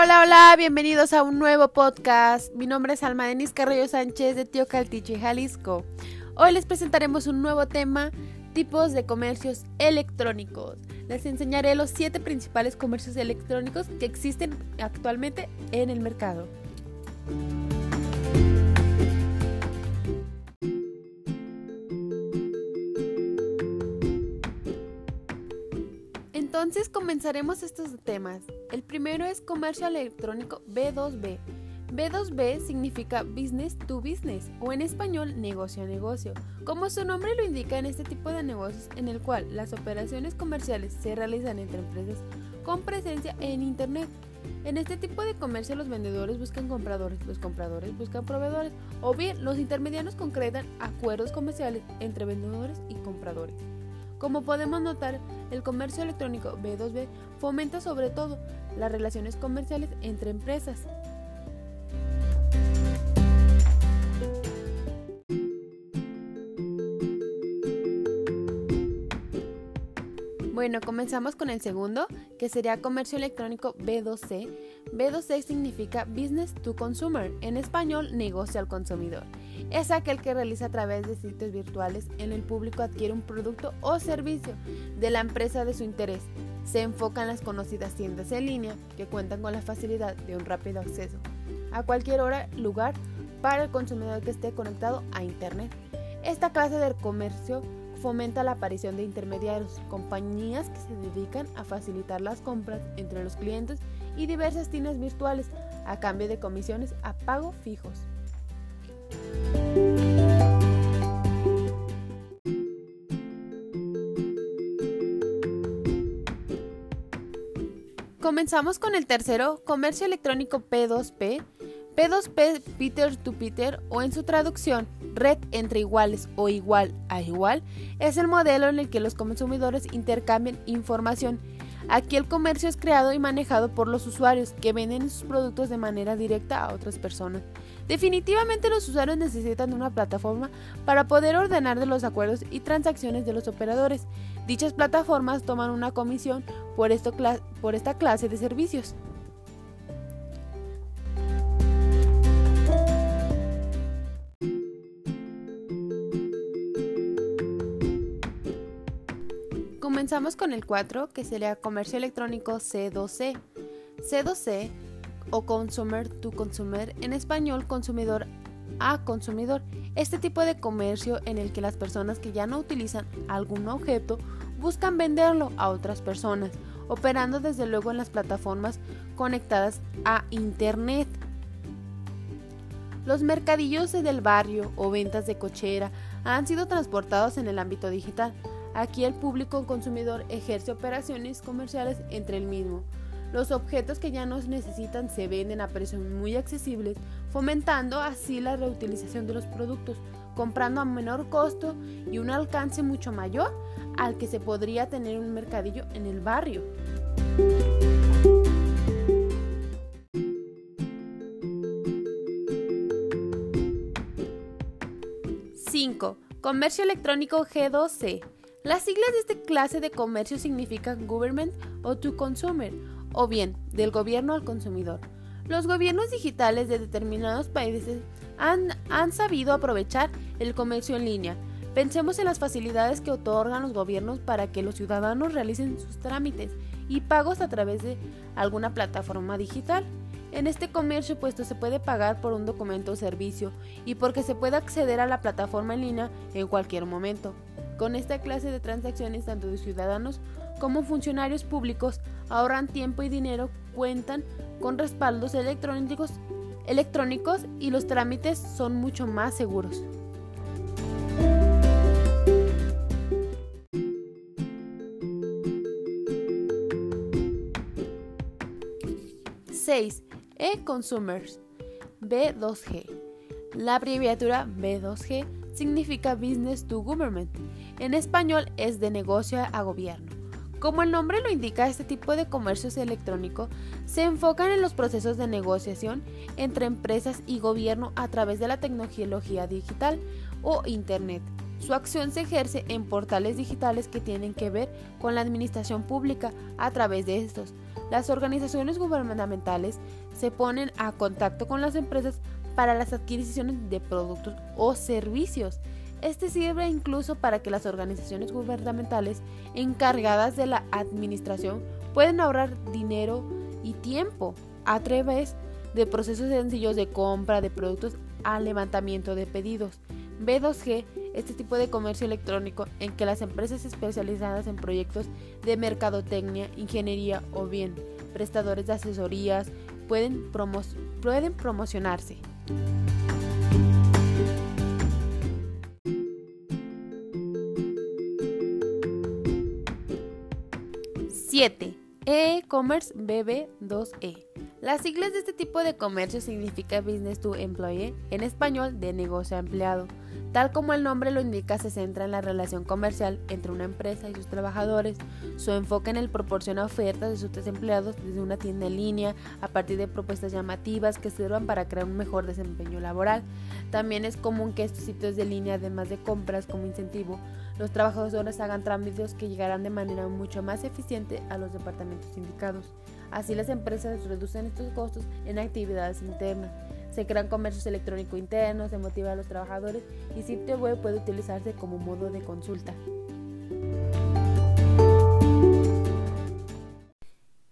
Hola, hola, bienvenidos a un nuevo podcast. Mi nombre es Alma Denis Carrillo Sánchez de Tío Caltiche, Jalisco. Hoy les presentaremos un nuevo tema, tipos de comercios electrónicos. Les enseñaré los siete principales comercios electrónicos que existen actualmente en el mercado. Entonces comenzaremos estos temas. El primero es comercio electrónico B2B. B2B significa business to business o en español negocio a negocio. Como su nombre lo indica en este tipo de negocios en el cual las operaciones comerciales se realizan entre empresas con presencia en Internet. En este tipo de comercio los vendedores buscan compradores, los compradores buscan proveedores o bien los intermediarios concretan acuerdos comerciales entre vendedores y compradores. Como podemos notar, el comercio electrónico B2B fomenta sobre todo las relaciones comerciales entre empresas. Bueno, comenzamos con el segundo, que sería comercio electrónico B2C. B2C significa Business to Consumer, en español, negocio al consumidor es aquel que realiza a través de sitios virtuales en el público adquiere un producto o servicio de la empresa de su interés. Se enfoca en las conocidas tiendas en línea que cuentan con la facilidad de un rápido acceso a cualquier hora, lugar para el consumidor que esté conectado a Internet. Esta clase de comercio fomenta la aparición de intermediarios, compañías que se dedican a facilitar las compras entre los clientes y diversas tiendas virtuales a cambio de comisiones a pago fijos. Comenzamos con el tercero, comercio electrónico P2P. P2P, Peter to Peter, o en su traducción, red entre iguales o igual a igual, es el modelo en el que los consumidores intercambian información. Aquí el comercio es creado y manejado por los usuarios que venden sus productos de manera directa a otras personas. Definitivamente los usuarios necesitan una plataforma para poder ordenar de los acuerdos y transacciones de los operadores. Dichas plataformas toman una comisión por, esto, por esta clase de servicios. Comenzamos con el 4, que sería comercio electrónico C2C. C2C o consumer to consumer, en español consumidor a consumidor. Este tipo de comercio en el que las personas que ya no utilizan algún objeto buscan venderlo a otras personas, operando desde luego en las plataformas conectadas a Internet. Los mercadillos del barrio o ventas de cochera han sido transportados en el ámbito digital. Aquí el público consumidor ejerce operaciones comerciales entre el mismo. Los objetos que ya no necesitan se venden a precios muy accesibles, fomentando así la reutilización de los productos, comprando a menor costo y un alcance mucho mayor al que se podría tener un mercadillo en el barrio. ¡5! Comercio electrónico G2C. Las siglas de esta clase de comercio significan Government o To Consumer o bien del gobierno al consumidor. Los gobiernos digitales de determinados países han, han sabido aprovechar el comercio en línea. Pensemos en las facilidades que otorgan los gobiernos para que los ciudadanos realicen sus trámites y pagos a través de alguna plataforma digital. En este comercio puesto se puede pagar por un documento o servicio y porque se puede acceder a la plataforma en línea en cualquier momento. Con esta clase de transacciones tanto de ciudadanos como funcionarios públicos ahorran tiempo y dinero, cuentan con respaldos electrónicos, electrónicos y los trámites son mucho más seguros. ¡6! E-Consumers B2G. La abreviatura B2G significa Business to Government. En español es de negocio a gobierno. Como el nombre lo indica, este tipo de comercios electrónico se enfocan en los procesos de negociación entre empresas y gobierno a través de la tecnología digital o Internet. Su acción se ejerce en portales digitales que tienen que ver con la administración pública a través de estos. Las organizaciones gubernamentales se ponen a contacto con las empresas para las adquisiciones de productos o servicios. Este sirve incluso para que las organizaciones gubernamentales encargadas de la administración puedan ahorrar dinero y tiempo a través de procesos sencillos de compra de productos a levantamiento de pedidos. B2G, este tipo de comercio electrónico en que las empresas especializadas en proyectos de mercadotecnia, ingeniería o bien prestadores de asesorías pueden, pueden promocionarse. 7. E-commerce BB2E. Las siglas de este tipo de comercio significa Business to Employee, en español de negocio a empleado. Tal como el nombre lo indica, se centra en la relación comercial entre una empresa y sus trabajadores. Su enfoque en el proporciona ofertas de sus desempleados desde una tienda en línea a partir de propuestas llamativas que sirvan para crear un mejor desempeño laboral. También es común que estos sitios de línea, además de compras como incentivo, los trabajadores hagan trámites que llegarán de manera mucho más eficiente a los departamentos indicados. Así las empresas reducen estos costos en actividades internas se crean comercios electrónicos internos, se motiva a los trabajadores y sitio web puede utilizarse como modo de consulta.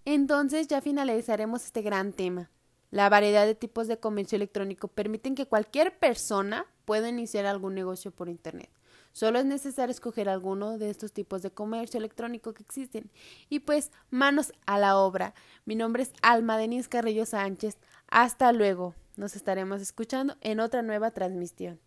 Entonces ya finalizaremos este gran tema. La variedad de tipos de comercio electrónico permiten que cualquier persona pueda iniciar algún negocio por Internet. Solo es necesario escoger alguno de estos tipos de comercio electrónico que existen. Y pues, manos a la obra. Mi nombre es Alma Denis Carrillo Sánchez. Hasta luego. Nos estaremos escuchando en otra nueva transmisión.